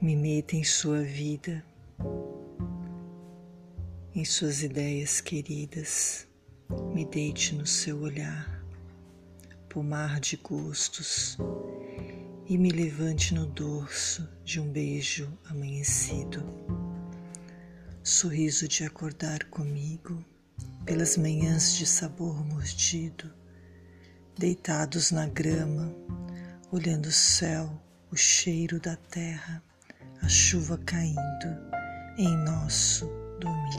Me meta em sua vida, em suas ideias queridas, me deite no seu olhar, pomar de gostos, e me levante no dorso de um beijo amanhecido. Sorriso de acordar comigo pelas manhãs de sabor mordido, deitados na grama, olhando o céu, o cheiro da terra, a chuva caindo em nosso domingo.